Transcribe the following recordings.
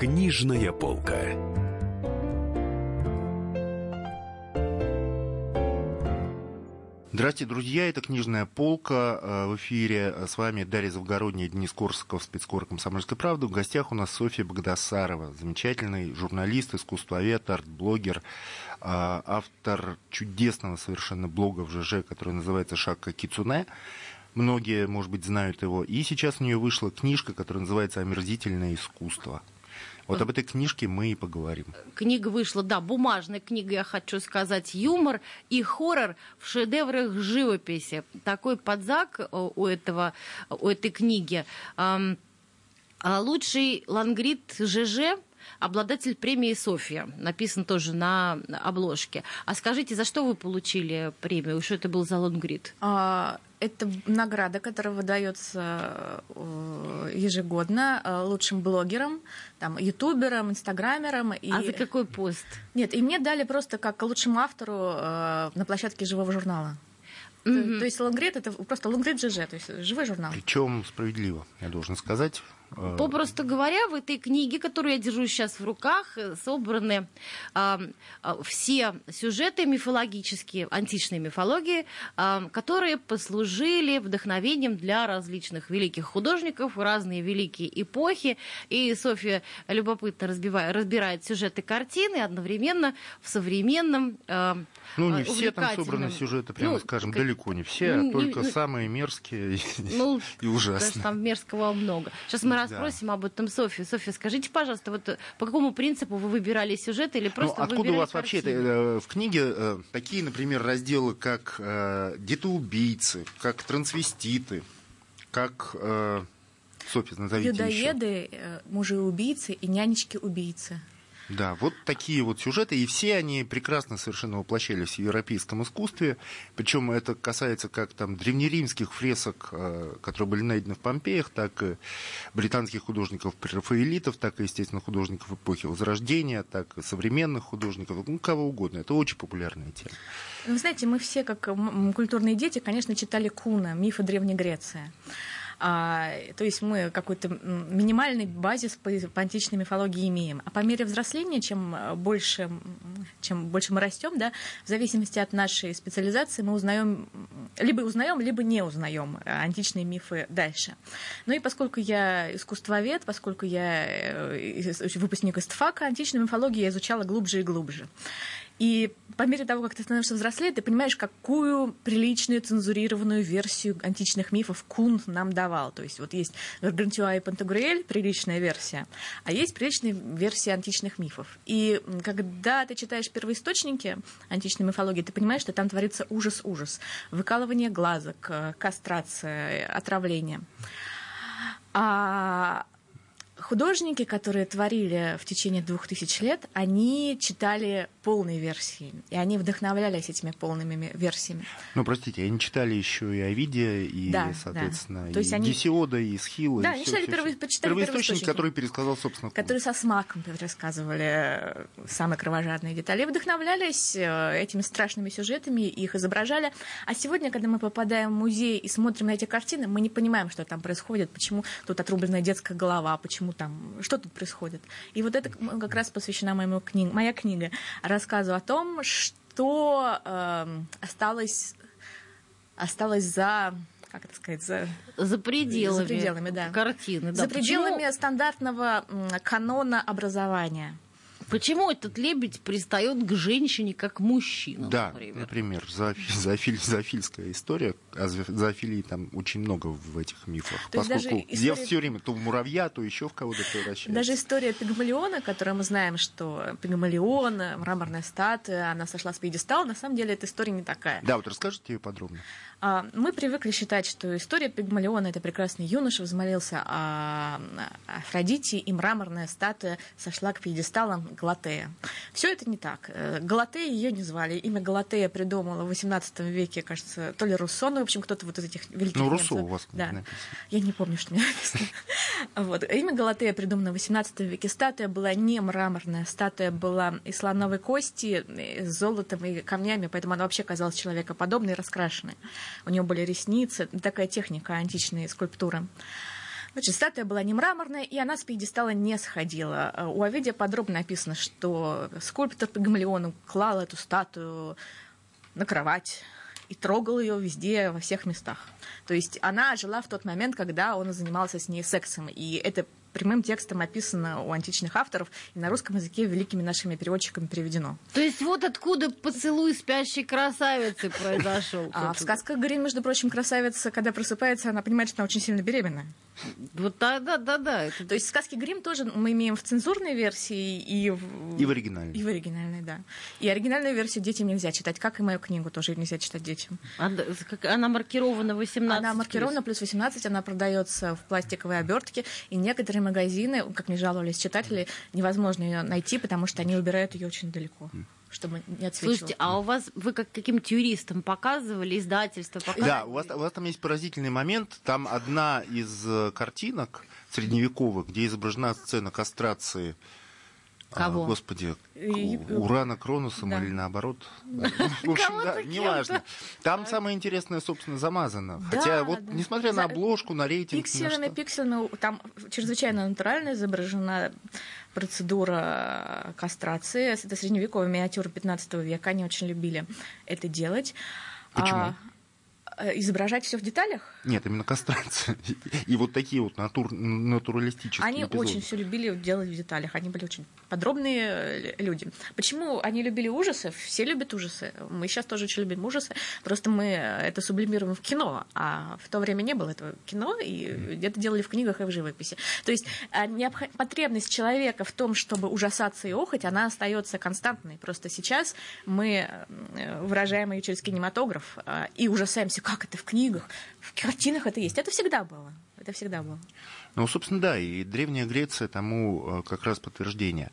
Книжная полка. Здравствуйте, друзья, это «Книжная полка». Э, в эфире с вами Дарья Завгородняя, Денис Корсаков, спецкор «Комсомольской правды». В гостях у нас Софья Богдасарова, замечательный журналист, искусствовед, арт-блогер, э, автор чудесного совершенно блога в ЖЖ, который называется «Шакка Кицуне». Многие, может быть, знают его. И сейчас у нее вышла книжка, которая называется «Омерзительное искусство». Вот об этой книжке мы и поговорим. Книга вышла, да, бумажная книга, я хочу сказать, юмор и хоррор в шедеврах живописи. Такой подзак у, этого, у этой книги. А лучший лангрид ЖЖ обладатель премии София. Написан тоже на обложке. А скажите, за что вы получили премию? Что это был за лонгрид? А, это награда, которая выдается э, ежегодно э, лучшим блогерам, там, ютуберам, инстаграмерам. И... А за какой пост? Нет, и мне дали просто как лучшему автору э, на площадке живого журнала. Mm-hmm. То, то есть Лонгрид это просто Лонгрид ЖЖ, то есть живой журнал. Причем справедливо, я должен сказать. Попросту говоря, в этой книге, которую я держу сейчас в руках, э, собраны э, все сюжеты мифологические, античной мифологии, э, которые послужили вдохновением для различных великих художников в разные великие эпохи. И Софья любопытно разбивает, разбирает сюжеты картины одновременно в современном э, Ну, не все там собраны сюжеты, прямо ну, скажем, как... далеко не все, а только не, самые мерзкие ну, и ужасные. Там мерзкого много. Сейчас мы расспросим да. об этом Софию. Софья, скажите, пожалуйста, вот по какому принципу вы выбирали сюжет или ну, просто ну, откуда у вас вообще это, э, в книге э, такие, например, разделы, как э, детоубийцы, как трансвеститы, как Софья, назовите Людоеды, еще. мужи-убийцы и нянечки-убийцы. Да, вот такие вот сюжеты, и все они прекрасно совершенно воплощались в европейском искусстве, причем это касается как там древнеримских фресок, э, которые были найдены в Помпеях, так и британских художников прерафаэлитов, так и, естественно, художников эпохи Возрождения, так и современных художников, ну, кого угодно. Это очень популярная тема. Вы знаете, мы все, как культурные дети, конечно, читали Куна, мифы Древней Греции. А, то есть мы какой-то минимальный базис по, по античной мифологии имеем. А по мере взросления, чем больше, чем больше мы растем, да, в зависимости от нашей специализации, мы узнаем, либо узнаем, либо не узнаем античные мифы дальше. Ну и поскольку я искусствовед, поскольку я э, выпускник ИСТФАКа, античную мифологию я изучала глубже и глубже. И по мере того, как ты становишься взрослее, ты понимаешь, какую приличную цензурированную версию античных мифов Кун нам давал. То есть вот есть Гаргантюа и Пантагруэль, приличная версия, а есть приличная версия античных мифов. И когда ты читаешь первоисточники античной мифологии, ты понимаешь, что там творится ужас-ужас. Выкалывание глазок, кастрация, отравление. А художники, которые творили в течение двух тысяч лет, они читали полные версии, и они вдохновлялись этими полными версиями. Ну, простите, они читали еще и Овидия, и, да, соответственно, да. То есть и они... Гесиода, и Схила. Да, и они все, читали, все, первый, почитали первоисточник, который пересказал, собственно, Который со смаком пересказывали э, самые кровожадные детали, и вдохновлялись э, этими страшными сюжетами, их изображали. А сегодня, когда мы попадаем в музей и смотрим на эти картины, мы не понимаем, что там происходит, почему тут отрубленная детская голова, почему там, что тут происходит. И вот это как раз посвящена моему книге, моя книга рассказу о том, что э, осталось, осталось за как это сказать, за, за пределами, за пределами да. картины. Да. За пределами Почему? стандартного канона образования. Почему этот лебедь пристает к женщине как мужчина, да, например? например, зоофиль, зоофиль, зоофильская история, а зоофилии там очень много в этих мифах, то поскольку история... все время то в муравья, то еще в кого-то превращается. Даже история Пигмалиона, которую мы знаем, что Пигмалион, мраморная статуя, она сошла с пьедестала, на самом деле эта история не такая. Да, вот расскажите ее подробно. А, мы привыкли считать, что история Пигмалиона – это прекрасный юноша, взмолился о Афродите, и мраморная статуя сошла к пьедесталам Галатея. Все это не так. Э, Галатея ее не звали. Имя Галатея придумала в XVIII веке, кажется, то ли Руссо, ну, в общем, кто-то вот из этих великих Ну, Руссо у вас да. написано. Я не помню, что мне написано. Вот. Имя Галатея придумано в XVIII веке. Статуя была не мраморная, статуя была из слоновой кости, с золотом и камнями, поэтому она вообще казалась человекоподобной раскрашенной. У нее были ресницы, такая техника античной скульптуры. Значит, статуя была не мраморная, и она с пьедестала не сходила. Э, у Овидия подробно написано, что скульптор Пигмалион клал эту статую на кровать и трогал ее везде, во всех местах. То есть она жила в тот момент, когда он занимался с ней сексом. И это прямым текстом описано у античных авторов и на русском языке великими нашими переводчиками переведено. То есть вот откуда поцелуй спящей красавицы произошел. А в сказках Грин, между прочим, красавица, когда просыпается, она понимает, что она очень сильно беременна. Вот да, да, да, да. Это... То есть сказки Грим тоже мы имеем в цензурной версии и в... И в оригинальной. И в оригинальной, да. И оригинальную версию детям нельзя читать, как и мою книгу тоже нельзя читать детям. Она, она маркирована 18 Она маркирована плюс 18, она продается в пластиковой обертке, и некоторые магазины, как мне жаловались читатели, невозможно ее найти, потому что они убирают ее очень далеко чтобы не отсвечивало. Слушайте, а у вас, вы как каким-то юристам показывали, издательство показывали? Да, у вас, у вас там есть поразительный момент. Там одна из э, картинок средневековых, где изображена сцена кастрации Кого? А, господи, Урана Кронусом да. или наоборот. В общем, да, неважно. Там самое интересное, собственно, замазано. Хотя вот, несмотря на обложку, на рейтинг... Пикселями, пикселями, там чрезвычайно натурально изображена процедура кастрации. Это средневековая миниатюра 15 века. Они очень любили это делать. Почему? А, Э, изображать все в деталях? Нет, именно кастрация. И вот такие вот натур, натуралистические Они эпизоды. очень все любили делать в деталях. Они были очень подробные э, люди. Почему они любили ужасы? Все любят ужасы. Мы сейчас тоже очень любим ужасы. Просто мы это сублимируем в кино. А в то время не было этого кино, и это делали в книгах и в живописи. То есть э, потребность человека в том, чтобы ужасаться и охоть, она остается константной. Просто сейчас мы выражаем ее через кинематограф и ужасаемся как это в книгах, в картинах это есть. Это всегда было. Это всегда было. Ну, собственно, да, и Древняя Греция тому э, как раз подтверждение.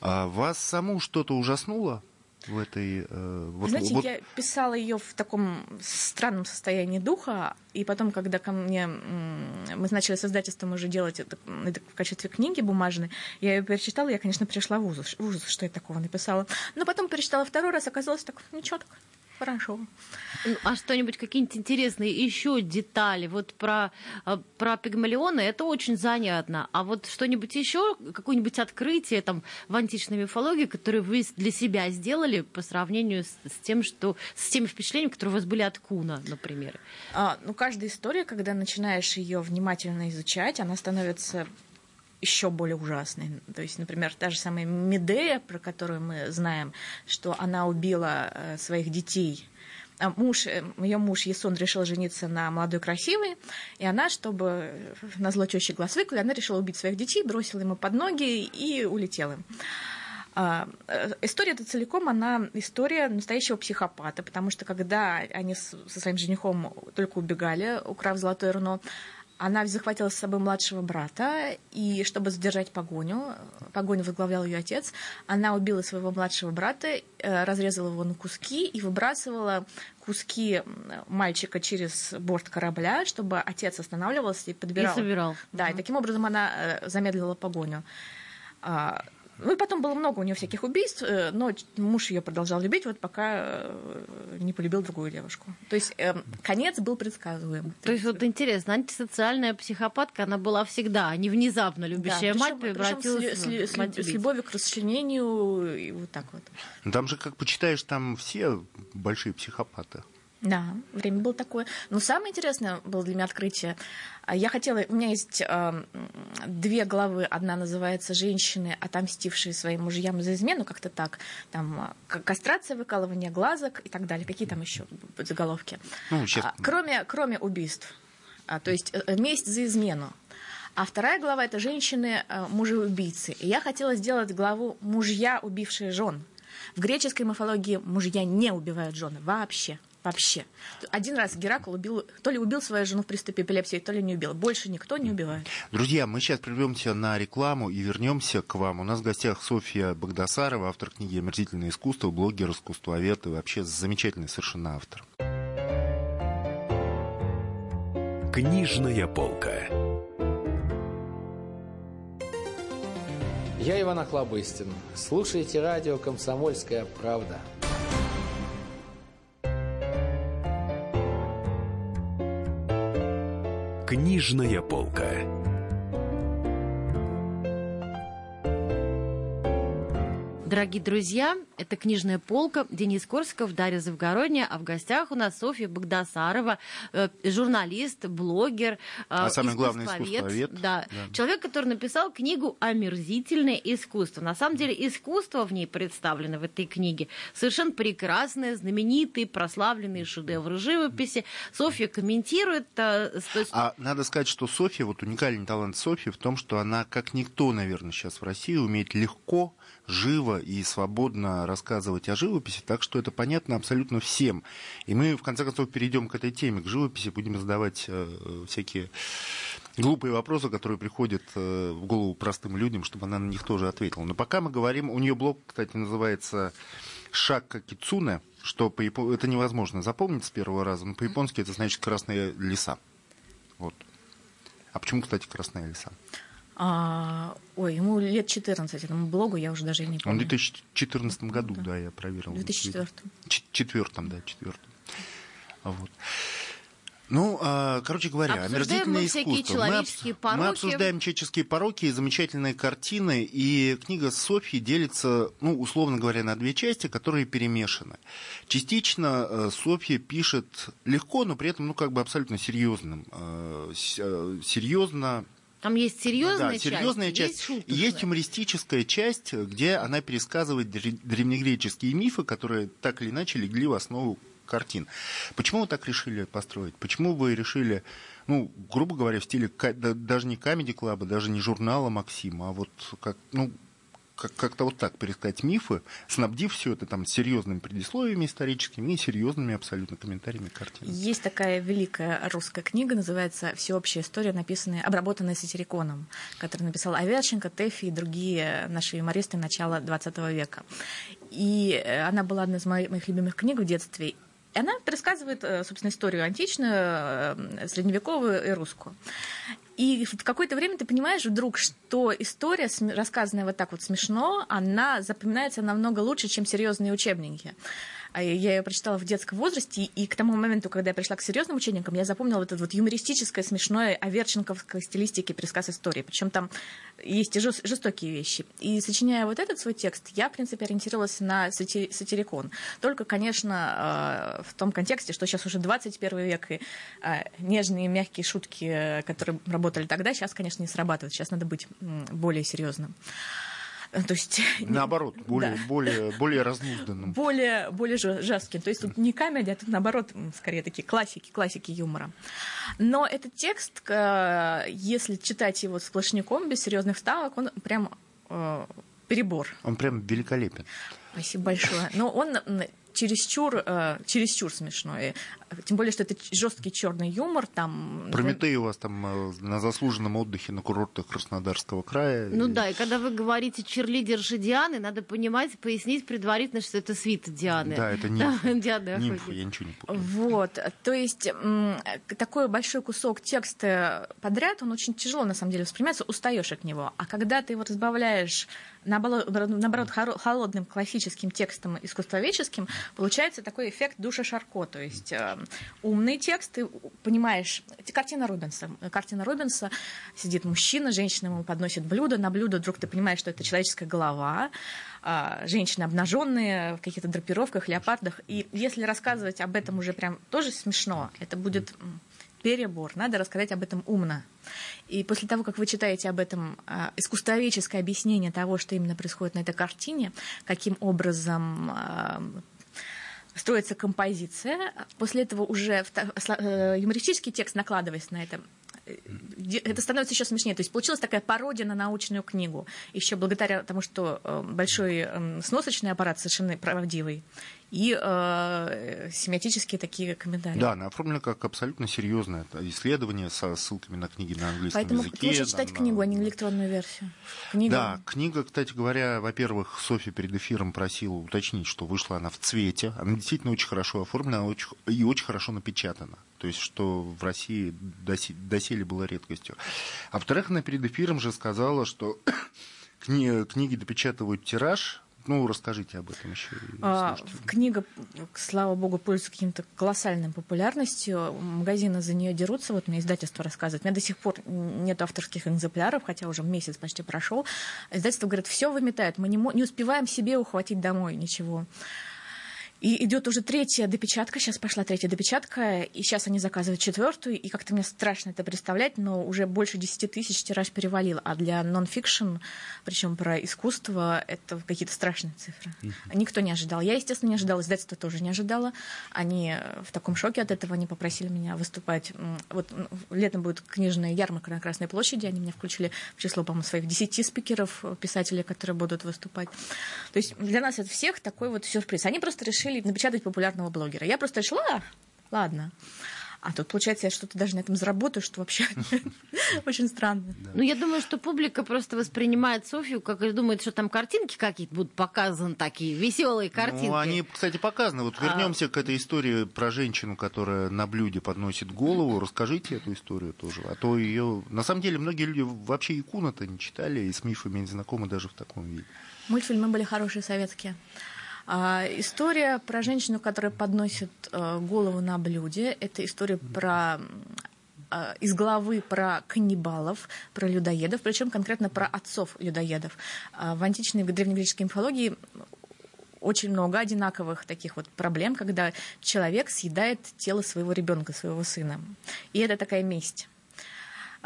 А вас саму что-то ужаснуло в этой... Э, вот, Знаете, вот... я писала ее в таком странном состоянии духа, и потом, когда ко мне... Мы начали с издательством уже делать это, это в качестве книги бумажной, я ее перечитала, я, конечно, пришла в ужас, в ужас, что я такого написала. Но потом перечитала второй раз, оказалось так, ничего так, Хорошо. Ну, а что-нибудь, какие-нибудь интересные еще детали? Вот про, а, про пигмалионы это очень занятно. А вот что-нибудь еще, какое-нибудь открытие там в античной мифологии, которое вы для себя сделали по сравнению с, с тем, что с теми впечатлениями, которые у вас были от Куна, например? А, ну, каждая история, когда начинаешь ее внимательно изучать, она становится еще более ужасной. То есть, например, та же самая Медея, про которую мы знаем, что она убила э, своих детей а муж, э, ее муж Ясон решил жениться на молодой красивой, и она, чтобы на зло тещи глаз выкули, она решила убить своих детей, бросила ему под ноги и улетела. А, э, история эта целиком, она история настоящего психопата, потому что когда они со своим женихом только убегали, украв золотое руно, она захватила с собой младшего брата, и чтобы задержать погоню, погоню возглавлял ее отец, она убила своего младшего брата, э, разрезала его на куски и выбрасывала куски мальчика через борт корабля, чтобы отец останавливался и подбирал. И собирал. Да, угу. и таким образом она э, замедлила погоню. Ну и потом было много у нее всяких убийств, э, но муж ее продолжал любить, вот пока э, не полюбил другую девушку. То есть э, конец был предсказуем. То есть вот интересно, антисоциальная психопатка, она была всегда, а не внезапно любящая да, мать причем, превратилась причем с, в мать с, с любовью к расчленению и вот так вот. Там же, как почитаешь, там все большие психопаты. Да, время было такое. Но самое интересное было для меня открытие. Я хотела... У меня есть э, две главы. Одна называется «Женщины, отомстившие своим мужьям за измену», как-то так. Там кастрация, выкалывание глазок и так далее. Какие там еще заголовки? Ну, сейчас... а, кроме, кроме убийств. А, то есть э, месть за измену. А вторая глава – это «Женщины, э, мужи-убийцы». И я хотела сделать главу «Мужья, убившие жен». В греческой мифологии мужья не убивают жены вообще. Вообще. Один раз Геракл убил, то ли убил свою жену в приступе эпилепсии, то ли не убил. Больше никто не убивает. Друзья, мы сейчас прервемся на рекламу и вернемся к вам. У нас в гостях Софья Богдасарова, автор книги «Омерзительное искусство», блогер, искусствовед и вообще замечательный совершенно автор. Книжная полка. Я Иван Охлобыстин. Слушайте радио «Комсомольская правда». Книжная полка. Дорогие друзья, это «Книжная полка». Денис Корсков, Дарья Завгородняя. А в гостях у нас Софья Богдасарова, э, журналист, блогер, э, а самое главное, искусствовед. Да. да. Человек, который написал книгу «Омерзительное искусство». На самом деле искусство в ней представлено в этой книге. Совершенно прекрасное, знаменитые, прославленные шедевры живописи. Софья комментирует. А, а надо сказать, что Софья, вот уникальный талант Софьи в том, что она, как никто, наверное, сейчас в России, умеет легко живо и свободно рассказывать о живописи, так что это понятно абсолютно всем. И мы, в конце концов, перейдем к этой теме, к живописи, будем задавать э, всякие глупые вопросы, которые приходят э, в голову простым людям, чтобы она на них тоже ответила. Но пока мы говорим, у нее блог, кстати, называется «Шакка Кицуне», что по это невозможно запомнить с первого раза, но по-японски это значит «красные леса». Вот. А почему, кстати, красные леса? А, ой, ему лет 14 этому блогу, я уже даже не помню. Он в 2014 году, да, да я проверил. В 2004. Четвертом, да, четвертом. Вот. Ну, а, короче говоря, обсуждаем омерзительное искусство. Мы, обс... пороки. мы обсуждаем человеческие пороки и замечательные картины. И книга Софьи делится, ну, условно говоря, на две части, которые перемешаны. Частично э, Софья пишет легко, но при этом, ну, как бы абсолютно серьезным. Э, э, серьезно там есть серьезная да, серьезная часть, часть есть, есть юмористическая часть, где она пересказывает древнегреческие мифы, которые так или иначе легли в основу картин. Почему вы так решили построить? Почему вы решили, ну, грубо говоря, в стиле даже не Club, даже не журнала Максима, а вот как, ну, как-то вот так пересказать мифы, снабдив все это там серьезными предисловиями историческими и серьезными абсолютно комментариями картин. Есть такая великая русская книга, называется «Всеобщая история», написанная, обработанная сатириконом, который написал Аверченко, Тэфи и другие наши юмористы начала XX века. И э, она была одной из моих любимых книг в детстве. И она рассказывает, э, собственно, историю античную, э, средневековую и русскую. И в какое-то время ты понимаешь вдруг, что история, рассказанная вот так вот смешно, она запоминается намного лучше, чем серьезные учебники. А я ее прочитала в детском возрасте, и к тому моменту, когда я пришла к серьезным учебникам, я запомнила вот это вот юмористическое, смешное, аверченковской стилистики пересказ истории. Причем там есть и жестокие вещи. И сочиняя вот этот свой текст, я, в принципе, ориентировалась на сатирикон. Только, конечно, э, в том контексте, что сейчас уже 21 век, и э, нежные, мягкие шутки, которые работали тогда, сейчас, конечно, не срабатывают. Сейчас надо быть более серьезным. То есть, наоборот, более, да. более, более разнузданным. Более, более жестким. То есть тут не комедия, а тут наоборот, скорее такие классики, классики юмора. Но этот текст, если читать его сплошняком, без серьезных вставок, он прям э, перебор. Он прям великолепен. Спасибо большое. Но он чересчур, э, чересчур смешной. Тем более, что это жесткий черный юмор. Там, Прометей у вас там э, на заслуженном отдыхе на курортах Краснодарского края. Ну и... да, и когда вы говорите черлидерши Дианы, надо понимать, пояснить предварительно, что это свита Дианы. Да, это нимфы. Дианы нимфы, я ничего не помню. Вот, то есть такой большой кусок текста подряд, он очень тяжело на самом деле воспринимается, устаешь от него. А когда ты его разбавляешь наоборот, наоборот холодным классическим текстом искусствоведческим, получается такой эффект душа Шарко, то есть э, умный текст, ты понимаешь, картина Рубенса, картина Рубенса, сидит мужчина, женщина ему подносит блюдо, на блюдо вдруг ты понимаешь, что это человеческая голова, э, женщины обнаженные в каких-то драпировках, леопардах, и если рассказывать об этом уже прям тоже смешно, это будет перебор. Надо рассказать об этом умно. И после того, как вы читаете об этом э, искусствоведческое объяснение того, что именно происходит на этой картине, каким образом э, строится композиция, после этого уже э, юмористический текст, накладываясь на это, это становится еще смешнее. То есть получилась такая пародия на научную книгу. Еще благодаря тому, что большой сносочный аппарат совершенно правдивый и э, семиотические такие комментарии. Да, она оформлена как абсолютно серьезное исследование со ссылками на книги на английском Поэтому языке. Поэтому лучше читать на... книгу, а не электронную версию. Книга... Да, книга, кстати говоря, во-первых, Софья перед эфиром просила уточнить, что вышла она в цвете. Она действительно очень хорошо оформлена очень, и очень хорошо напечатана. То есть, что в России доселе было редкостью. А во-вторых, она перед эфиром же сказала, что кни... книги допечатывают тираж Ну, расскажите об этом еще. А, книга, слава богу, пользуется каким-то колоссальной популярностью. Магазины за нее дерутся, вот мне издательство рассказывает. У меня до сих пор нет авторских экземпляров, хотя уже месяц почти прошел. Издательство говорит, все выметает, мы не, не успеваем себе ухватить домой ничего. И идет уже третья допечатка, сейчас пошла третья допечатка, и сейчас они заказывают четвертую, и как-то мне страшно это представлять, но уже больше 10 тысяч тираж перевалил, а для нон-фикшн, причем про искусство, это какие-то страшные цифры. Никто не ожидал. Я, естественно, не ожидала, издательство тоже не ожидало. Они в таком шоке от этого, они попросили меня выступать. Вот летом будет книжная ярмарка на Красной площади, они меня включили в число, по-моему, своих 10 спикеров, писателей, которые будут выступать. То есть для нас это всех такой вот сюрприз. Они просто решили решили напечатать популярного блогера. Я просто решила, ладно. А тут, получается, я что-то даже на этом заработаю, что вообще очень странно. Ну, я думаю, что публика просто воспринимает Софию, как и думает, что там картинки какие-то будут показаны, такие веселые ну, картинки. Ну, они, кстати, показаны. Вот а. вернемся к этой истории про женщину, которая на блюде подносит голову. Расскажите эту историю тоже. А то ее... На самом деле, многие люди вообще икуна-то не читали, и с мифами не знакомы даже в таком виде. Мультфильмы были хорошие советские. А, история про женщину, которая подносит а, голову на блюде. Это история про а, из главы про каннибалов, про людоедов, причем конкретно про отцов людоедов. В античной древнегреческой мифологии очень много одинаковых таких вот проблем, когда человек съедает тело своего ребенка, своего сына. И это такая месть.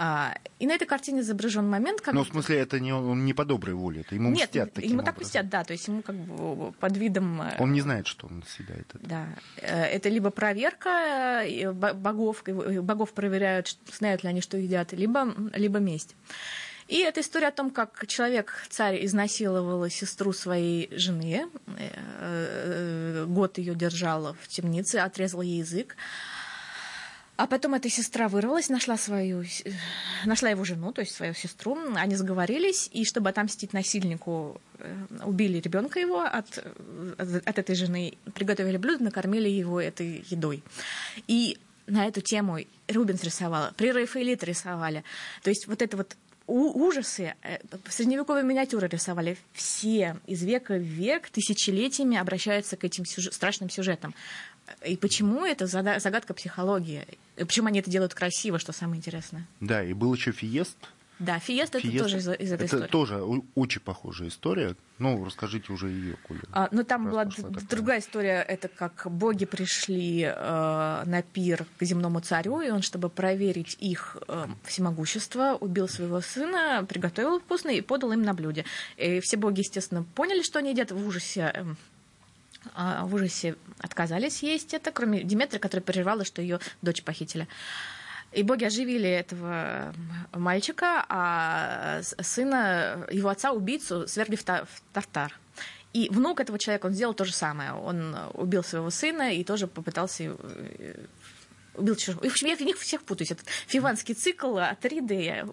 А, и на этой картине изображен момент, как... Ну, в смысле, это не, он не по доброй воле, это ему Нет, мстят таким ему образом. так мстят, да, то есть ему как бы под видом... Э, он не знает, что он съедает это. Да, э, это либо проверка э, богов, богов проверяют, знают ли они, что едят, либо, либо месть. И это история о том, как человек, царь, изнасиловал сестру своей жены, год ее держал в темнице, отрезал ей язык. А потом эта сестра вырвалась, нашла свою, нашла его жену, то есть свою сестру. Они сговорились, и чтобы отомстить насильнику, э, убили ребенка его от, от этой жены, приготовили блюдо, накормили его этой едой. И на эту тему Рубинс рисовала, при Рафаэлите рисовали. То есть вот это вот ужасы, э, средневековые миниатюры рисовали. Все из века в век тысячелетиями обращаются к этим сюжет, страшным сюжетам. И почему это загадка психологии? И почему они это делают красиво, что самое интересное? Да, и был еще Фиест. Да, Фиест, Фиест это тоже из, из этой это истории. тоже очень похожая история. Ну, расскажите уже ее, Коля. А, ну, там была другая история. Это как боги пришли э, на пир к земному царю, и он, чтобы проверить их э, всемогущество, убил своего сына, приготовил вкусно и подал им на блюде. И все боги, естественно, поняли, что они едят в ужасе. Э, в ужасе отказались есть это, кроме Диметры, которая переживала, что ее дочь похитили. И боги оживили этого мальчика, а сына, его отца, убийцу, свергли в тартар. И внук этого человека, он сделал то же самое. Он убил своего сына и тоже попытался э, убил чужого. В общем, я в них всех путаюсь. Этот фиванский цикл, Атриды,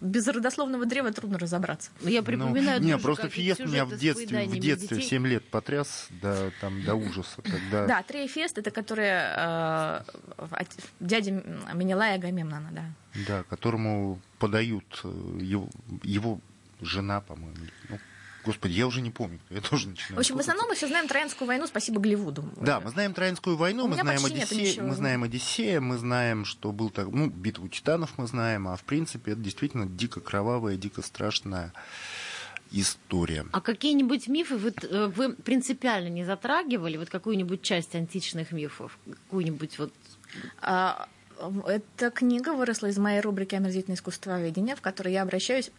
без родословного древа трудно разобраться. Я припоминаю... Ну, не, просто Фиест меня в детстве, в детстве в 7 лет потряс до, там, до ужаса. Когда... Да, Трея Фест, это которая э, дядя Менелая Агамемнона, да. Да, которому подают э, его, его жена, по-моему, ну, Господи, я уже не помню. Я тоже начинаю. В общем, в основном мы все знаем Троянскую войну, спасибо Голливуду. Да, мы знаем Троянскую войну, мы знаем, Одиссея, мы знаем Одиссея, мы знаем, что был так, ну, битву титанов мы знаем, а в принципе это действительно дико кровавая, дико страшная история. А какие-нибудь мифы вы, э, вы принципиально не затрагивали? Вот какую-нибудь часть античных мифов? Какую-нибудь вот... А, эта книга выросла из моей рубрики «Омерзительное искусствоведение», в которой я обращаюсь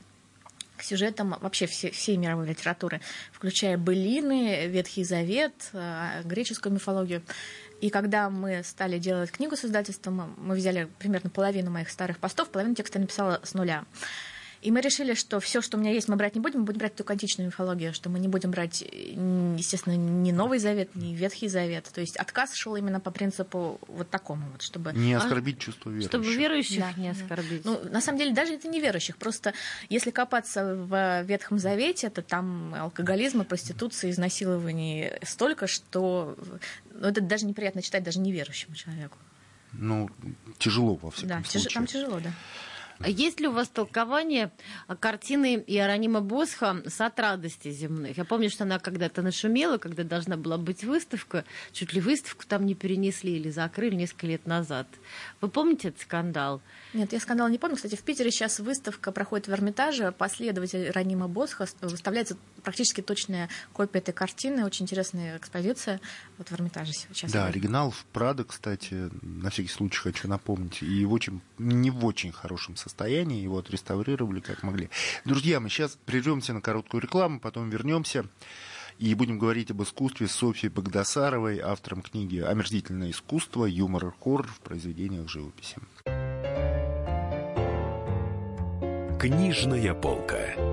к сюжетам вообще все, всей мировой литературы, включая былины, Ветхий Завет, э, греческую мифологию. И когда мы стали делать книгу с издательством, мы взяли примерно половину моих старых постов, половину текста написала с нуля. И мы решили, что все, что у меня есть, мы брать не будем, мы будем брать только античную мифологию, что мы не будем брать, естественно, ни Новый Завет, ни Ветхий Завет. То есть отказ шел именно по принципу вот такому вот, чтобы... Не а? оскорбить а? чувство верующих. Чтобы верующих да, не оскорбить. Да. Ну, на самом деле, даже это не верующих. Просто если копаться в Ветхом Завете, то там алкоголизма, проституции, изнасилований столько, что ну, это даже неприятно читать даже неверующему человеку. Ну, тяжело во всяком да, случае. Да, там тяжело, да. Есть ли у вас толкование картины Иеронима Босха «Сад радости земных»? Я помню, что она когда-то нашумела, когда должна была быть выставка. Чуть ли выставку там не перенесли или закрыли несколько лет назад. Вы помните этот скандал? Нет, я скандал не помню. Кстати, в Питере сейчас выставка проходит в Эрмитаже. Последователь Ранима Босха выставляется практически точная копия этой картины. Очень интересная экспозиция вот в Эрмитаже сейчас. Да, оригинал в Прадо, кстати, на всякий случай хочу напомнить. И в очень, не в очень хорошем состоянии. Его отреставрировали как могли. Друзья, мы сейчас прервемся на короткую рекламу, потом вернемся. И будем говорить об искусстве Софьи Багдасаровой, автором книги «Омерзительное искусство. Юмор и хоррор в произведениях живописи». Книжная полка.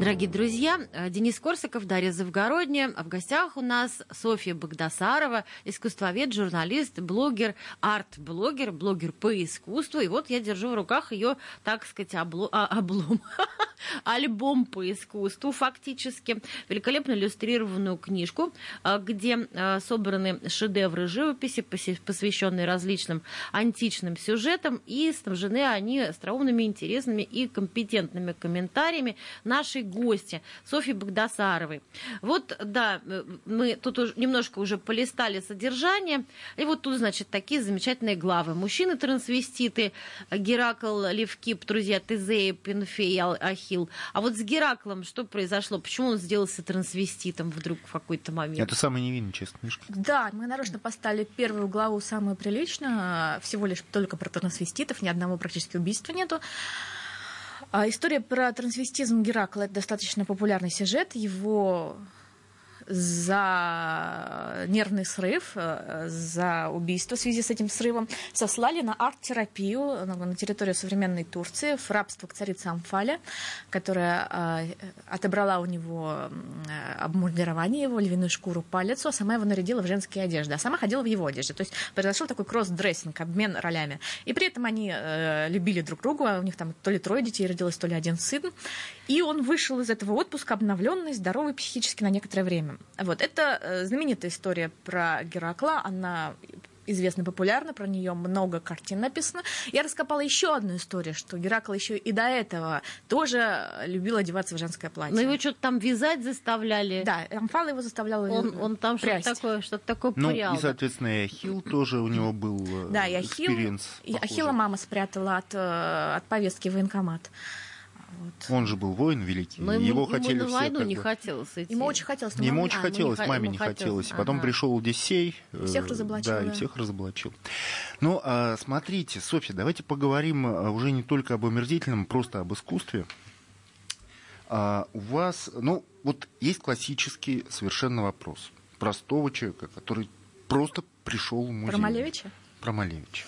Дорогие друзья, э, Денис Корсаков, Дарья Завгородняя. А в гостях у нас Софья Багдасарова, искусствовед, журналист, блогер, арт-блогер, блогер по искусству. И вот я держу в руках ее, так сказать, обло... а, облом. альбом по искусству фактически. Великолепно иллюстрированную книжку, э, где э, собраны шедевры живописи, посвященные различным античным сюжетам. И снабжены они остроумными, интересными и компетентными комментариями нашей гости Софьи Багдасаровой. Вот, да, э, мы тут уже немножко уже полистали содержание, и вот тут, значит, такие замечательные главы. Мужчины-трансвеститы, Геракл, Левкип, друзья, Тезея, Пенфей, Ахил. А вот с Гераклом что произошло? Почему он сделался трансвеститом вдруг в какой-то момент? Это самая невинная часть книжки. Да, мы нарочно поставили первую главу самую приличную, всего лишь только про трансвеститов, ни одного практически убийства нету. А история про трансвестизм Геракла – это достаточно популярный сюжет. Его за нервный срыв, э, за убийство в связи с этим срывом, сослали на арт-терапию на территорию современной Турции, в рабство к царице Амфале, которая э, отобрала у него обмундирование его, львиную шкуру палицу, а сама его нарядила в женские одежды, а сама ходила в его одежде. То есть произошел такой cross-dressing, обмен ролями. И при этом они э, любили друг друга, у них там то ли трое детей родилось, то ли один сын. И он вышел из этого отпуска обновленный, здоровый психически на некоторое время. Вот, это э, знаменитая история про Геракла, она известна популярна, про нее много картин написано. Я раскопала еще одну историю, что Геракл еще и до этого тоже любил одеваться в женское платье. Но его что-то там вязать заставляли. Да, Амфала его заставляла Он, он там что-то такое, что такое ну, прял. и, соответственно, и Ахилл тоже у него был э, Да, и Ахилл, и Ахилла мама спрятала от, э, от повестки в военкомат. Вот. Он же был воин великий. Но его ему, хотели ему на все, войну как не бы... хотелось идти. Ему очень хотелось. Но ему маме... очень а, хотелось, не, маме не хотелось. хотелось. Потом Ага. пришел Одиссей. э, Всех разоблачил, Да, и да. всех разоблачил. Ну, а, смотрите, Софья, давайте поговорим а, уже не только об омерзительном, просто об искусстве. А, у вас, ну, вот есть классический совершенно вопрос простого человека, который просто пришел в музей. Про Малевича? Про Малевича.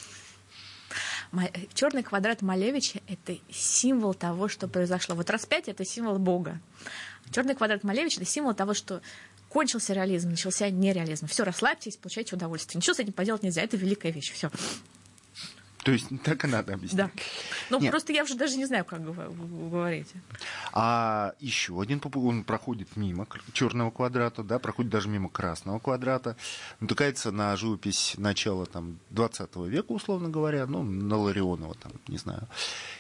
Черный квадрат Малевича – это символ того, что произошло. Вот распятие – это символ Бога. Черный квадрат Малевича – это символ того, что кончился реализм, начался нереализм. Все, расслабьтесь, получайте удовольствие. Ничего с этим поделать нельзя, это великая вещь. Все. То есть так и надо объяснить. Да. Ну, Нет. просто я уже даже не знаю, как гов- вы говорите. А еще один он проходит мимо черного квадрата, да, проходит даже мимо красного квадрата, натыкается на живопись начала там, 20 века, условно говоря, ну, на Ларионова, там, не знаю.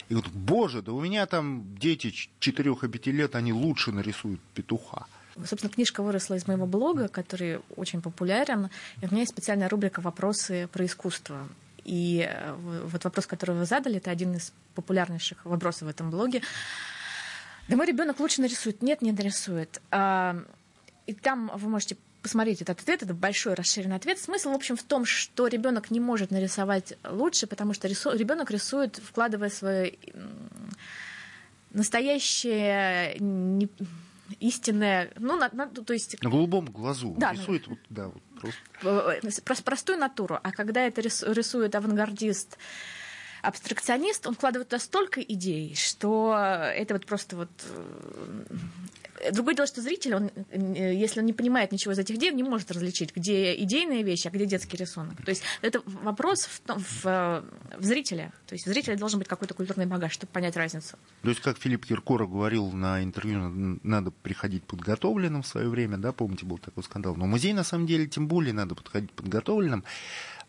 И говорит, боже, да у меня там дети 4 и 5 лет, они лучше нарисуют петуха. Собственно, книжка выросла из моего блога, который очень популярен. И у меня есть специальная рубрика «Вопросы про искусство». И э, вот вопрос, который вы задали, это один из популярнейших вопросов в этом блоге. Да мой ребенок лучше нарисует. Нет, не нарисует. А, И там вы можете посмотреть этот ответ, это большой расширенный ответ. Смысл, в общем, в том, что ребенок не может нарисовать лучше, потому что ребенок рисует, вкладывая свое настоящее, истинное, ну, на- на- то есть На голубом глазу Да, рисует, вот, да, вот просто. э, прос- простую натуру. А когда это рис- рисует авангардист, абстракционист, он вкладывает туда столько идей, что это вот просто вот... Другое дело, что зритель, он, э, если он не понимает ничего из этих идей, он не может различить, где идейные вещи, а где детский рисунок. То есть это вопрос в, том- в, э, в зрителе. То есть у зрителя должен быть какой-то культурный багаж, чтобы понять разницу. То есть, как Филипп Киркоров говорил на интервью, надо приходить подготовленным в свое время, да, помните, был такой скандал. Но музей, на самом деле, тем более надо подходить подготовленным.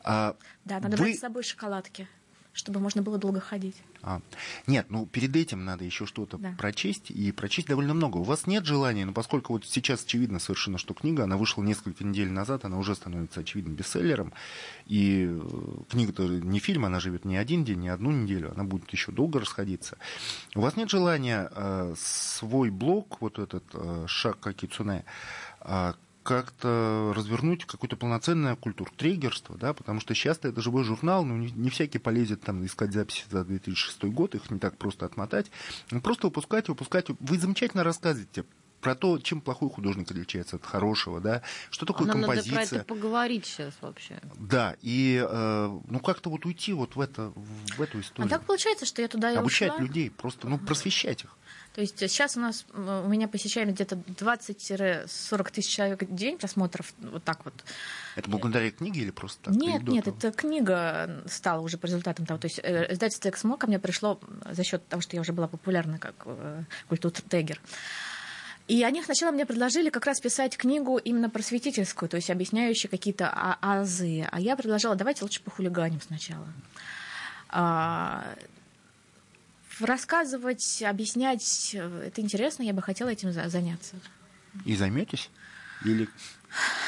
А Да, надо вы- брать с собой шоколадки, чтобы можно было долго ходить. А, нет, ну перед этим надо еще что-то Да. прочесть, и прочесть довольно много. У вас нет желания, но поскольку вот сейчас очевидно совершенно, что книга, она вышла несколько недель назад, она уже становится очевидным бестселлером, и э, книга-то не фильм, она живет не один день, не одну неделю, она будет еще долго расходиться. У вас нет желания э, свой блог, вот этот э, шаг Кицуне, э, как-то развернуть какое-то полноценное культуртрегерство, да, потому что сейчас это живой журнал, ну, не, не всякий полезет там искать записи за 2006 год, их не так просто отмотать. Ну, просто выпускать, выпускать. Вы замечательно рассказываете про то, чем плохой художник отличается от хорошего, да, что такое Нам надо про композиция. это поговорить сейчас вообще. Да, и э, ну как-то вот уйти вот в, это, в эту А историю. так получается, что я туда и Обучать ушла. людей, просто, ну, просвещать их. То есть сейчас у нас у меня посещаемость где-то 20-40 тысяч человек в день просмотров, вот так вот. Это благодаря книге или просто так? нет, нет, это книга стала уже по результатам того. То есть э, издательство «Эксмо» ко мне пришло за счет того, что я уже была популярна как э, культуртегер. И они сначала мне предложили как раз писать книгу именно просветительскую, то есть объясняющую какие-то а- азы. А я предложила, давайте лучше похулиганим сначала. Рассказывать, объяснять, э, это интересно, я бы хотела этим за- заняться. И займетесь? Или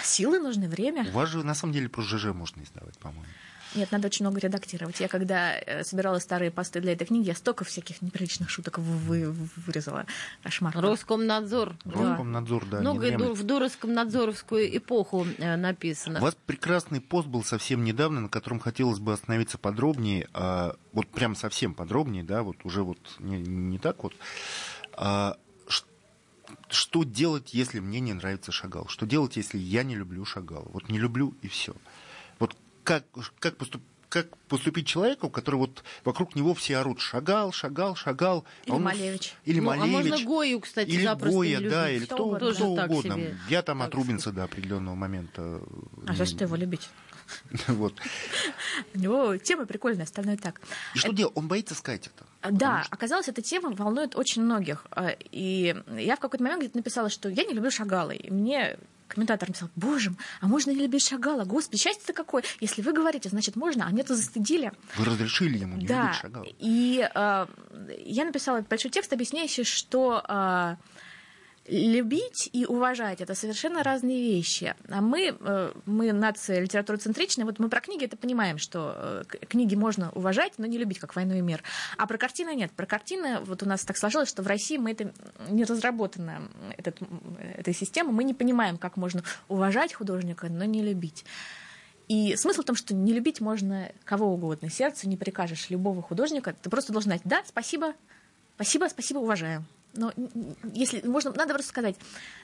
Силы нужны, время. у вас же на самом деле про ЖЖ можно издавать, по-моему. Нет, надо очень много редактировать. Я когда э, собирала старые посты для этой книги, я столько всяких неприличных шуток вы- вы- вырезала. Кошмар. Роскомнадзор. Роскомнадзор, да. не Много дремлет. ду- в дуроско-надзоровскую эпоху э, написано. У вас прекрасный пост был совсем недавно, на котором хотелось бы остановиться подробнее, а, вот прям совсем подробнее, да, вот уже вот не, не так вот. А, что делать, если мне не нравится Шагал? Что делать, если я не люблю Шагала? Вот не люблю и все. Как, как, поступ- как поступить человеку, который вот вокруг него все орут Шагал, Шагал, Шагал. а Или он- Малевич. Или Ну, а Малевич. можно Гою, кстати, или запросто Гоя, не да, или Кто кто, угодно. кто угодно. себе, Я там так от Рубинса до определенного момента. А за что его любить? Вот. У него тема прикольная, остальное так. И что делать? Он боится сказать это. А, Да, оказалось, эта тема волнует очень многих. А, И я в какой-то момент где-то написала, что я не люблю Шагала. И мне комментатор написал, боже, а можно не любить Шагала? Господи, счастье-то какое! Если вы говорите, значит, можно, а мне-то застыдили. Вы разрешили ему не да, любить Шагала. и э, я написала большой текст, объясняющий, что э, любить и уважать это совершенно разные вещи. А мы, э, мы нация литературоцентричная, вот мы про книги это понимаем, что э, книги можно уважать, но не любить, как «Войну и мир». А про картины нет. Про картины вот у нас так сложилось, что в России мы это не разработана этот, эта система, мы не понимаем, как можно уважать художника, но не любить. И смысл в том, что не любить можно кого угодно. Сердцу не прикажешь любого художника. Ты просто должен знать, да, спасибо, спасибо, спасибо, уважаю. Но если можно, надо просто сказать,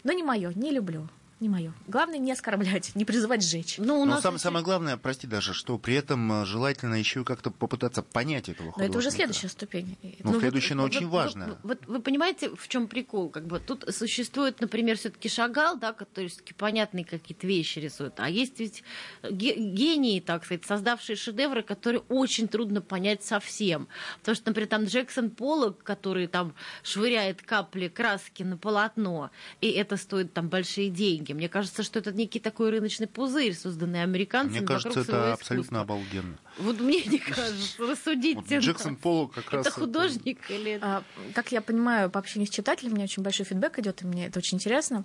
но не мое, не люблю, не мое. Главное не оскорблять, не призывать сжечь. Ну, у Но нас сам- еще- самое главное, прости даже, что при этом э, желательно еще как-то попытаться понять этого Но художника. это уже следующая ступень. Ну, вот- следующее, но вот- очень вот- важное. Вот, вот вы понимаете, в чем прикол? Как бы тут существует, например, все-таки Шагал, да, который все-таки понятные какие-то вещи рисует, а есть ведь ге- гении, так сказать, создавшие шедевры, которые очень трудно понять совсем. Потому что, например, там Джексон Поллок, который там швыряет капли краски на полотно, и это стоит там большие деньги. Мне кажется, что это некий такой рыночный пузырь, созданный американцами Мне кажется, вокруг своего это абсолютно искусства. обалденно. Вот мне не кажется, рассудите. Вот Джексон Поллок как раз... Это художник или. А, Как я понимаю, по общению с читателем, у меня очень большой фидбэк идет, и мне это очень интересно.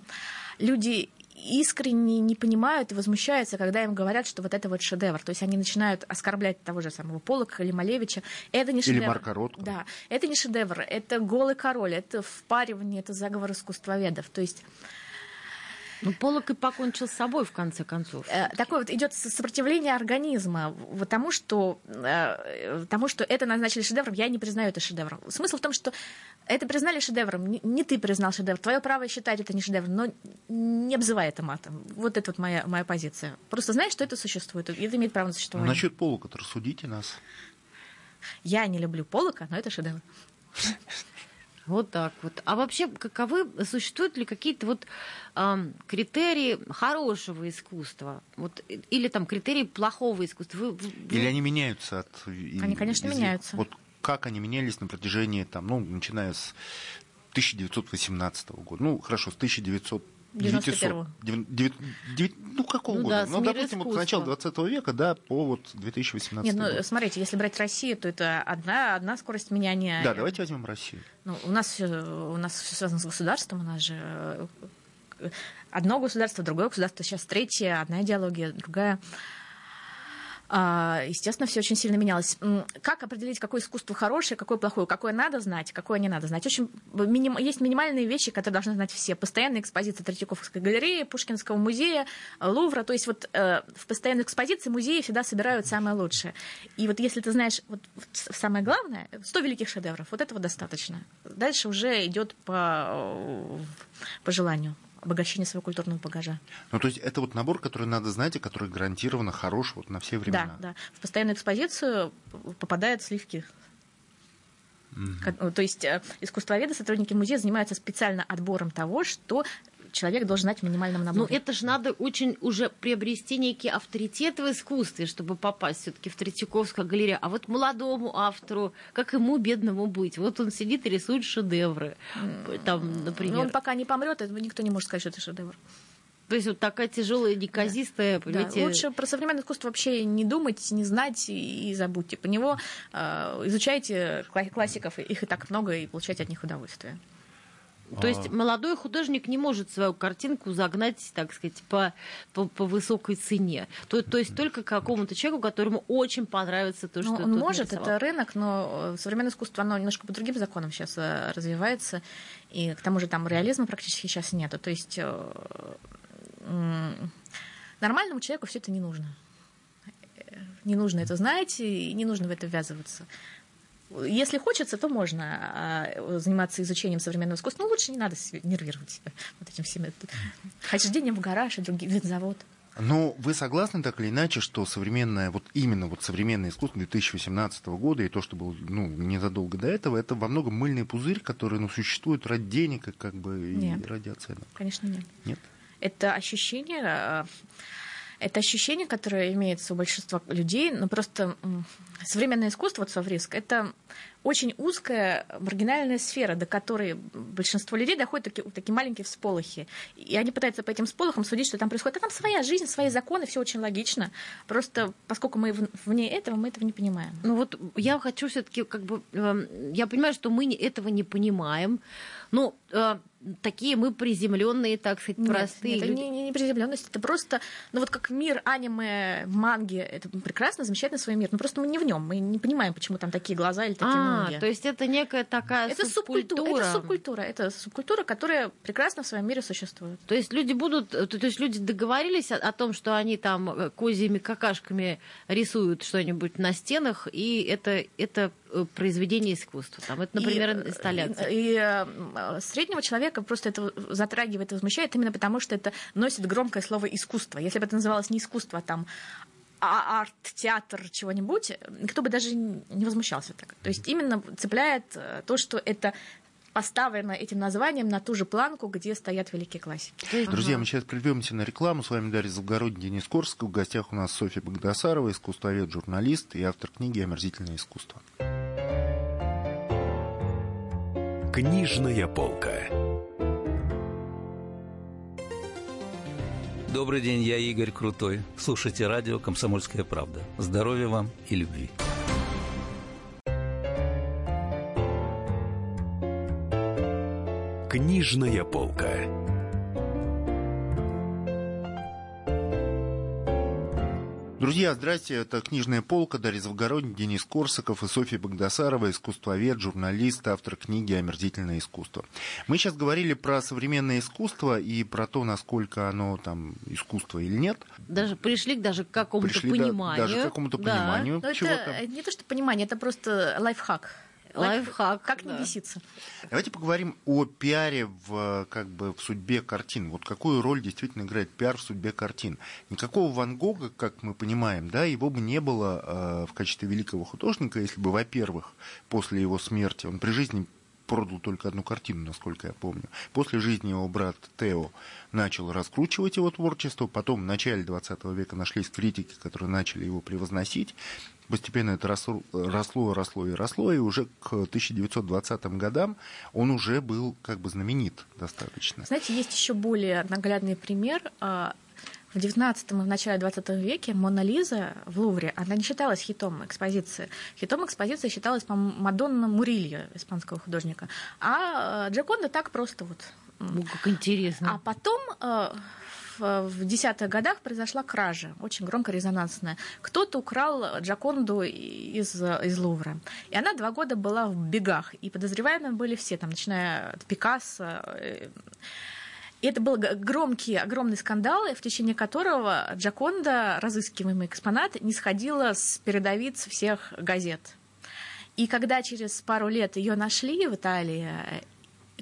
Люди искренне не понимают и возмущаются, когда им говорят, что вот это вот шедевр. То есть они начинают оскорблять того же самого Полока или Малевича. Это не Или шедевр. Марка Ротко. Да, это не шедевр, это голый король, это впаривание, это заговор искусствоведов. То есть Ну, Полок и покончил с собой, в конце концов. Э, такое вот идет сопротивление организма тому, что, э, тому, что это назначили шедевром, я не признаю это шедевром. Смысл в том, что это признали шедевром, не, ты признал шедевр, твое право считать это не шедевром, но не обзывай это матом. Вот это вот моя, моя позиция. Просто знай, что это существует, и это имеет право на существование. насчет Полока-то рассудите нас. Я не люблю Полока, но это шедевр. Вот так вот. А вообще, каковы существуют ли какие-то вот эм, критерии хорошего искусства? Вот, или там критерии плохого искусства? Вы, вы... Или они меняются от... Они, конечно, из... меняются. Вот как они менялись на протяжении, там, ну, начиная с 1918 года. Ну, хорошо, с 1900 91 ну, какого ну, года? Да, ну, допустим, вот с начала 20 века, да, по вот 2018 Нет, ну, год. смотрите, если брать Россию, то это одна, одна скорость меняния. Да, давайте возьмем Россию. Ну, у нас, у нас все связано с государством, у нас же э, одно государство, другое государство, сейчас третье, одна идеология, другая. А, естественно, все очень сильно менялось. Как определить, какое искусство хорошее, какое плохое, какое надо знать, какое не надо знать? Очень миним... есть минимальные вещи, которые должны знать все. Постоянная экспозиция Третьяковской галереи, Пушкинского музея, Лувра. То есть вот э, в постоянной экспозиции музеи всегда собирают самое лучшее. И вот если ты знаешь вот, самое главное, 100 великих шедевров, вот этого достаточно. Дальше уже идет по, э, по желанию обогащение своего культурного багажа. Ну, то есть это вот набор, который надо знать, и который гарантированно хорош вот на все времена. Да, да. В постоянную экспозицию попадают сливки. Угу. То есть э, искусствоведы, сотрудники музея занимаются специально отбором того, что человек должен знать в минимальном наборе. Ну, это же надо очень уже приобрести некий авторитет в искусстве, чтобы попасть все-таки в Третьяковскую галерею. А вот молодому автору, как ему, бедному, быть? Вот он сидит и рисует шедевры, там, например. Но он пока не помрет, никто не может сказать, что это шедевр. То есть вот такая тяжелая, неказистая, да. понимаете... Да. Лучше про современное искусство вообще не думать, не знать и, и забудьте. По него э, изучайте классиков, их и так много, и получайте от них удовольствие. То есть а. молодой художник не может свою картинку загнать, так сказать, по, по, по высокой цене. То, то есть только какому-то человеку, которому очень понравится то, что ну, Он может, нарисовал. это рынок, но современное искусство, оно немножко по другим законам сейчас э, развивается. И к тому же там реализма практически сейчас нету. То есть э, нормальному человеку все это не нужно. Не нужно это знать, и не нужно в это ввязываться. Если хочется, то можно а, заниматься изучением современного искусства. Но лучше не надо нервировать себя вот этим всем хождением в гараж и другим завод. Но вы согласны так или иначе, что современное, вот именно вот современное искусство 2018 года и то, что было ну, незадолго до этого, это во многом мыльный пузырь, который ну, существует ради денег и как бы нет. и ради оценок? Конечно, нет. Нет? Это ощущение а, это ощущение, которое имеется у большинства людей, но просто современное искусство, вот Совриск, это очень узкая маргинальная сфера, до которой большинство людей доходит такие, такие маленькие всполохи. И они пытаются по этим всполохам судить, что там происходит. А там своя жизнь, свои законы, все очень логично. Просто поскольку мы вне этого, мы этого не понимаем. Ну вот я хочу все-таки как бы... Эм, я понимаю, что мы этого не понимаем. Ну, э, такие мы приземленные, так сказать, нет, простые. Нет, люди. это не, не приземленность, это просто, ну вот как мир аниме, манги, это прекрасно, замечательно свой мир, но просто мы не в нем, мы не понимаем, почему там такие глаза или такие а, ноги. то есть это некая такая это субкультура. Это субкультура, это субкультура, которая прекрасно в своем мире существует. То есть люди будут, то, то есть люди договорились о, о том, что они там э, козьими какашками рисуют что-нибудь на стенах, и это, это э, произведение искусства. Там это, например, и, инсталляция. И, и э, среднего человека просто это затрагивает и возмущает именно потому, что это носит громкое слово искусство. Если бы это называлось не искусство, а там а арт, театр, чего-нибудь, никто бы даже не возмущался так. То есть именно цепляет э, то, что это поставлено этим названием на ту же планку, где стоят великие классики. Друзья, ага. мы сейчас прервемся на рекламу. С вами Дарья Завгородний, Денис Корсаков. В гостях у нас Софья Богдасарова, искусствовед, журналист и автор книги «Омерзительное искусство». Книжная полка. Добрый день, я Игорь Крутой. Слушайте радио «Комсомольская правда». Здоровья вам и любви. Книжная полка. Друзья, здрасте, это «Книжная полка», Дарья Завгородний, Денис Корсаков и Софья Богдасарова, искусствовед, журналист, автор книги «Омерзительное искусство». Мы сейчас говорили про современное искусство и про то, насколько оно там искусство или нет. Даже пришли даже к какому-то пришли пониманию. Да, даже к какому-то да. пониманию. Но это не то, что понимание, это просто лайфхак. Лайфхак. Как да. не беситься? Давайте поговорим о пиаре в, как бы, в судьбе картин. Вот какую роль действительно играет пиар в судьбе картин. Никакого Ван Гога, как мы понимаем, да, его бы не было э, в качестве великого художника, если бы, во-первых, после его смерти, он при жизни продал только одну картину, насколько я помню. После жизни его брат Тео начал раскручивать его творчество, потом в начале 20 века нашлись критики, которые начали его превозносить. Постепенно это росло, росло, росло и росло, и уже к 1920 годам он уже был как бы знаменит достаточно. Знаете, есть еще более наглядный пример. А, В 19 и в начале 20 веке Мона Лиза в Лувре, она не считалась хитом экспозиции. Хитом экспозиции считалась, по-моему, Мадонна Мурилья, испанского художника. А э, Джаконда так просто вот. Ну, как интересно. А потом э, в в десятых годах произошла кража, очень громко резонансная. Кто-то украл Джаконду из, из Лувра. И она два года была в бегах. И подозреваемые были все, там, начиная от Пикассо. э, И это был громкий, огромный скандал, в течение которого Джаконда, разыскиваемый экспонат, не сходила с передовиц всех газет. И когда через пару лет ее нашли в Италии,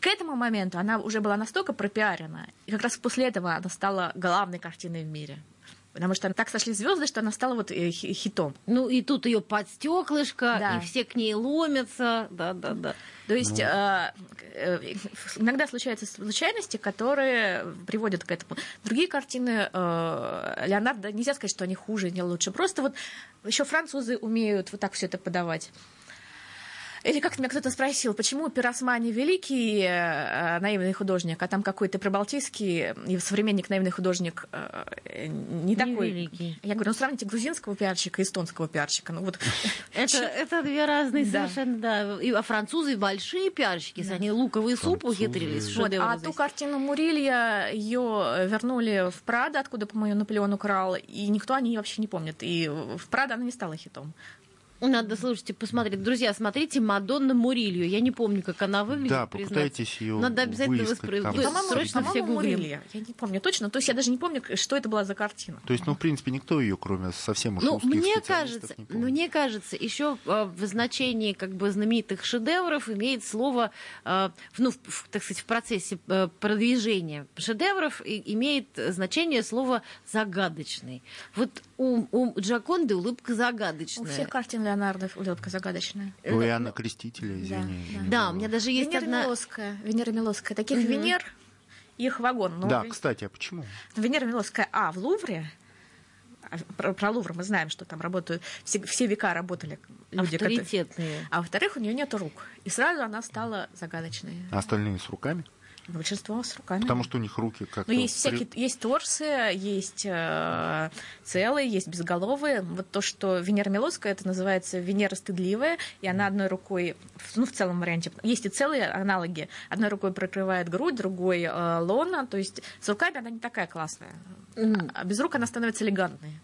к этому моменту она уже была настолько пропиарена, и как раз после этого она стала главной картиной в мире. Потому что так сошли звезды, что она стала вот э, хи- хитом. Ну и тут ее под стеклышко, Да. и все к ней ломятся. Да, да, да. То есть э, э, иногда случаются случайности, которые приводят к этому. Другие картины э, Леонардо, нельзя сказать, что они хуже, не лучше. Просто вот еще французы умеют вот так все это подавать. Или как-то меня кто-то спросил, почему Пиросмани великий э, наивный художник, а там какой-то прибалтийский и современник наивный художник э, не, такой. великий. Я говорю, ну сравните грузинского пиарщика и эстонского пиарщика. Ну вот Это, это две разные Да. совершенно, да. И, а французы большие пиарщики, они луковый суп Французы. ухитрились. Вот, а ту картину Мурилья ее вернули в Прадо, откуда, по-моему, Наполеон украл, и никто о ней вообще не помнит. И в Прадо она не стала хитом. Надо, слушайте, посмотреть. Друзья, смотрите Мадонна Мурилью. Я не помню, как она выглядит, Да, попытайтесь ее Надо обязательно выискать там. По-моему, срочно все по-моему, гуглим. Мурилья. Я не помню точно. То есть я даже не помню, что это была за картина. То есть, ну, в принципе, никто ее, кроме совсем уж Ну, узких мне кажется, не ну, помнит. мне кажется, еще в значении как бы знаменитых шедевров имеет слово, в- ну, в- так сказать, в процессе э, продвижения шедевров имеет значение слово загадочный. Вот у, у Джаконды улыбка загадочная. У всех картин Леонардо улыбка загадочная. У Иоанна Крестителя, извини. да. Да, знаю. у меня даже есть Венера одна... Милосская. Венера Милосская. Таких Венер, их вагон. Но Да, кстати, а почему? Венера Милосская, а, в Лувре, а, про, про Лувр мы знаем, что там работают, все, все века работали люди, которые- авторитетные. А во-вторых, у нее нет рук. И сразу она стала загадочной. А остальные с руками? Большинство с руками. Потому что у них руки как-то... Ну, есть всякие, есть торсы, есть э, целые, есть безголовые. Вот то, что Венера Милоская, это называется Венера стыдливая, и она одной рукой, в- ну, в целом варианте, есть и целые аналоги. Одной рукой прикрывает грудь, другой э, лона, то есть с руками она не такая классная. А без рук она становится элегантной.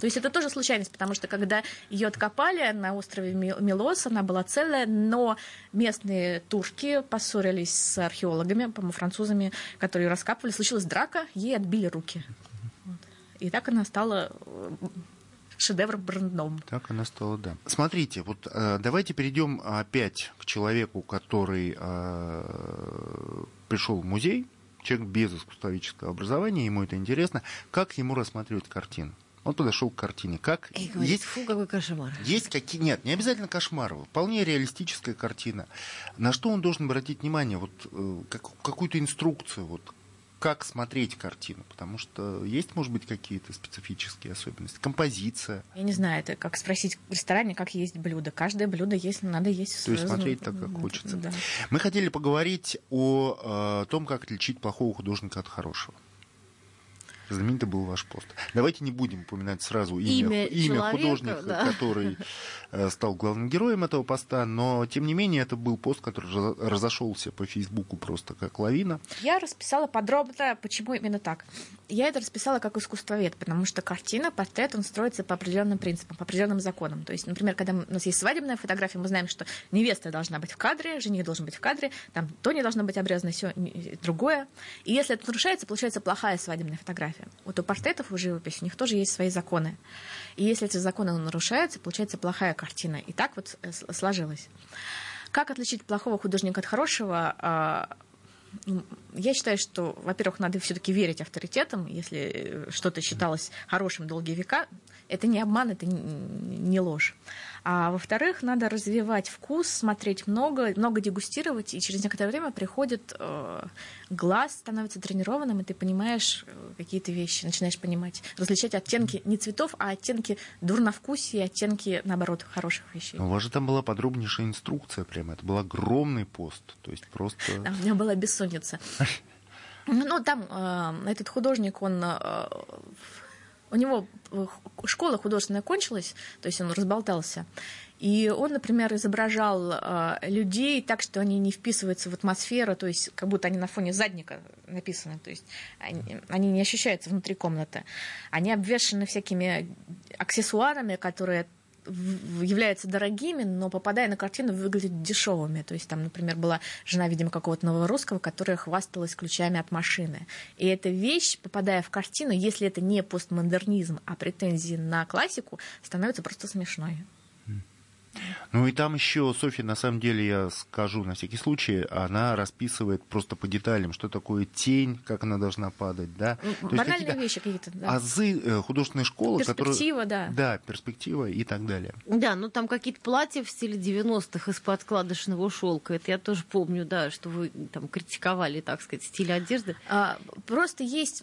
То есть это тоже случайность, потому что когда ее откопали на острове Ми- Милос, она была целая, но местные турки поссорились с археологами, по-моему, французами, которые ее раскапывали. Случилась драка, ей отбили руки. Вот. И так она стала э, шедевром брендом. Так она стала, да. Смотрите, вот э, давайте перейдем опять к человеку, который э, пришел в музей, человек без искусствоведческого образования, ему это интересно, как ему рассматривать картину. Он подошел к картине. Как И говорит, есть фу, какой кошмар. есть какие... Нет, не обязательно кошмаровая, вполне реалистическая картина. На что он должен обратить внимание? Вот э, как- какую-то инструкцию, вот как смотреть картину, потому что есть, может быть, какие-то специфические особенности. Композиция. Я не знаю, это как спросить в ресторане, как есть блюдо. Каждое блюдо есть, надо есть. То есть смотреть так, как хочется. Да. Мы хотели поговорить о э, том, как отличить плохого художника от хорошего. Знаменитый был ваш пост. Давайте не будем упоминать сразу имя, Имя человека, художника, да. который э, стал главным героем этого поста, но тем не менее это был пост, который разо- разошелся по Фейсбуку просто как лавина. Я расписала подробно, почему именно так. я это расписала как искусствовед, потому что картина, портрет, он строится по определенным принципам, по определенным законам. То есть, например, когда у нас есть свадебная фотография, мы знаем, что невеста должна быть в кадре, жених должен быть в кадре, там то не должно быть обрезано, все другое. И если это нарушается, получается плохая свадебная фотография. Вот у портретов, у живописи, у них тоже есть свои законы. И если эти законы нарушаются, получается плохая картина. И так вот э, сложилось. Как отличить плохого художника от хорошего? А, я считаю, что, во-первых, надо все-таки верить авторитетам. Если э, что-то считалось хорошим долгие века, это не обман, это не ложь. А во-вторых, надо развивать вкус, смотреть много, много дегустировать, и через некоторое время приходит э, глаз, становится тренированным, и ты понимаешь э, какие-то вещи, начинаешь понимать, различать оттенки не цветов, а оттенки дурновкусия, оттенки, наоборот, хороших вещей. У вас же там была подробнейшая инструкция прямо, это был огромный пост, то есть просто... Да, у меня была бессонница. Ну, там э, этот художник, он э, у него э, школа художественная кончилась, то есть он разболтался. И он, например, изображал э, людей так, что они не вписываются в атмосферу, то есть как будто они на фоне задника написаны, то есть они, они не ощущаются внутри комнаты. Они обвешаны всякими аксессуарами, которые являются дорогими, но попадая на картину, выглядят дешевыми. То есть там, например, была жена, видимо, какого-то новорусского, которая хвасталась ключами от машины. И эта вещь, попадая в картину, если это не постмодернизм, а претензии на классику, становится просто смешной. Ну и там еще Софья, на самом деле, я скажу на всякий случай, она расписывает просто по деталям, что такое тень, как она должна падать, да. Банальные какие вещи какие-то, да. Азы э, художественной школы, перспектива, которые... да. Да, перспектива и так далее. Да, ну там какие-то платья в стиле 90-х из подкладочного шелка. Это я тоже помню, да, что вы там критиковали, так сказать, стиль одежды. А, просто есть...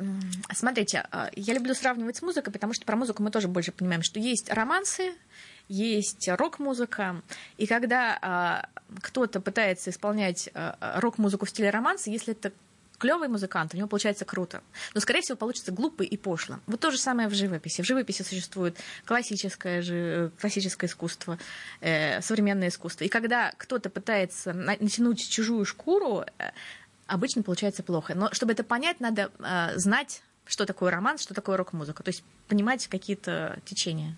Смотрите, а, я люблю сравнивать с музыкой, потому что про музыку мы тоже больше понимаем, что есть романсы, есть рок-музыка. И когда а, кто-то пытается исполнять а, рок-музыку в стиле романса, если это клевый музыкант, у него получается круто. Но, скорее всего, получится глупо и пошло. Вот то же самое в живописи. В живописи существует классическое, же, классическое искусство, э, современное искусство. И когда кто-то пытается натянуть чужую шкуру, э, обычно получается плохо. Но чтобы это понять, надо э, знать, что такое роман, что такое рок-музыка. То есть понимать какие-то течения.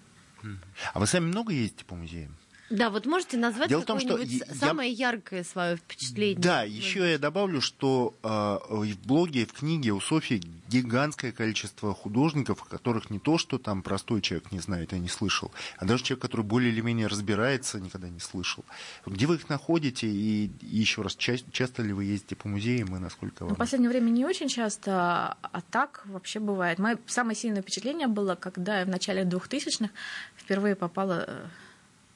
А вы сами много ездите по музеям? Да, вот можете назвать Дело какое-нибудь я... самое яркое свое впечатление? Да, еще я добавлю, что э, в блоге, в книге у Софьи гигантское количество художников, которых не то, что там простой человек не знает и не слышал, а даже человек, который более или менее разбирается, никогда не слышал. Где вы их находите и, и еще раз, ча- часто ли вы ездите по музеям и насколько вам? Ну, в последнее время не очень часто, а так вообще бывает. Мое самое сильное впечатление было, когда я в начале 2000-х впервые попала э,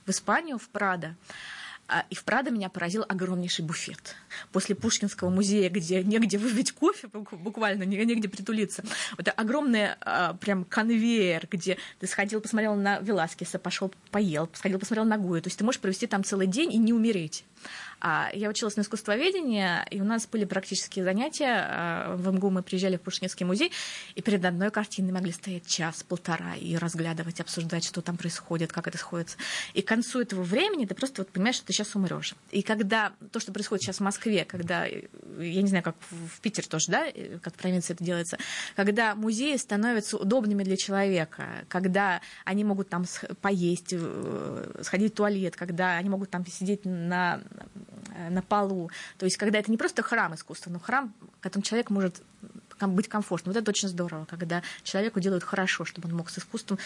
в Испанию, в Прадо. А, и в Прадо меня поразил огромнейший буфет. После Пушкинского музея, где негде выпить кофе, буквально негде притулиться. Это огромный а, прям конвейер, где ты сходил, посмотрел на Веласкеса, пошел поел, сходил, посмотрел на Гуя. То есть ты можешь провести там целый день и не умереть. А, я училась на искусствоведении, и у нас были практические занятия. А, в МГУ мы приезжали в Пушкинский музей, и перед одной картиной могли стоять час-полтора и разглядывать, обсуждать, что там происходит, как это сходится. И к концу этого времени ты просто вот понимаешь, что ты сейчас умрешь. И когда то, что происходит сейчас в Москве, когда, я не знаю, как в Питере тоже, да, как в провинции это делается, когда музеи становятся удобными для человека, когда они могут там поесть, э, сходить в туалет, когда они могут там сидеть на Э, на полу. То есть, когда это не просто храм искусства, но храм, в котором человек может быть комфортным. Вот это очень здорово, когда человеку делают хорошо, чтобы он мог с искусством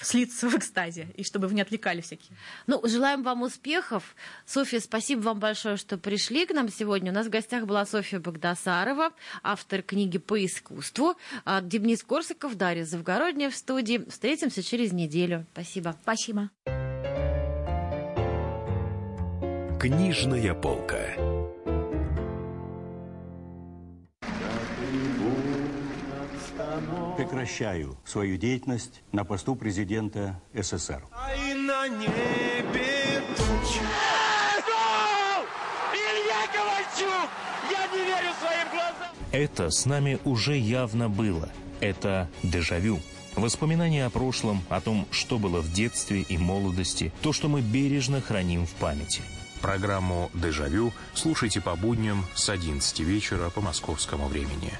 слиться в экстазе, и чтобы вы не отвлекали всякие. Ну, желаем вам успехов. Софья, спасибо вам большое, что пришли к нам сегодня. У нас в гостях была Софья Богдасарова, автор книги по искусству. А Денис Корсаков, Дарья Завгородняя в студии. Встретимся через неделю. Спасибо. Спасибо. Книжная полка. Прекращаю свою деятельность на посту президента СССР. А на небе. Илья Ковальчук! Я не верю своим глазам! Это с нами уже явно было. Это дежавю. Воспоминания о прошлом, о том, что было в детстве и молодости, то, что мы бережно храним в памяти – Программу «Дежавю» слушайте по будням с 11 вечера по московскому времени.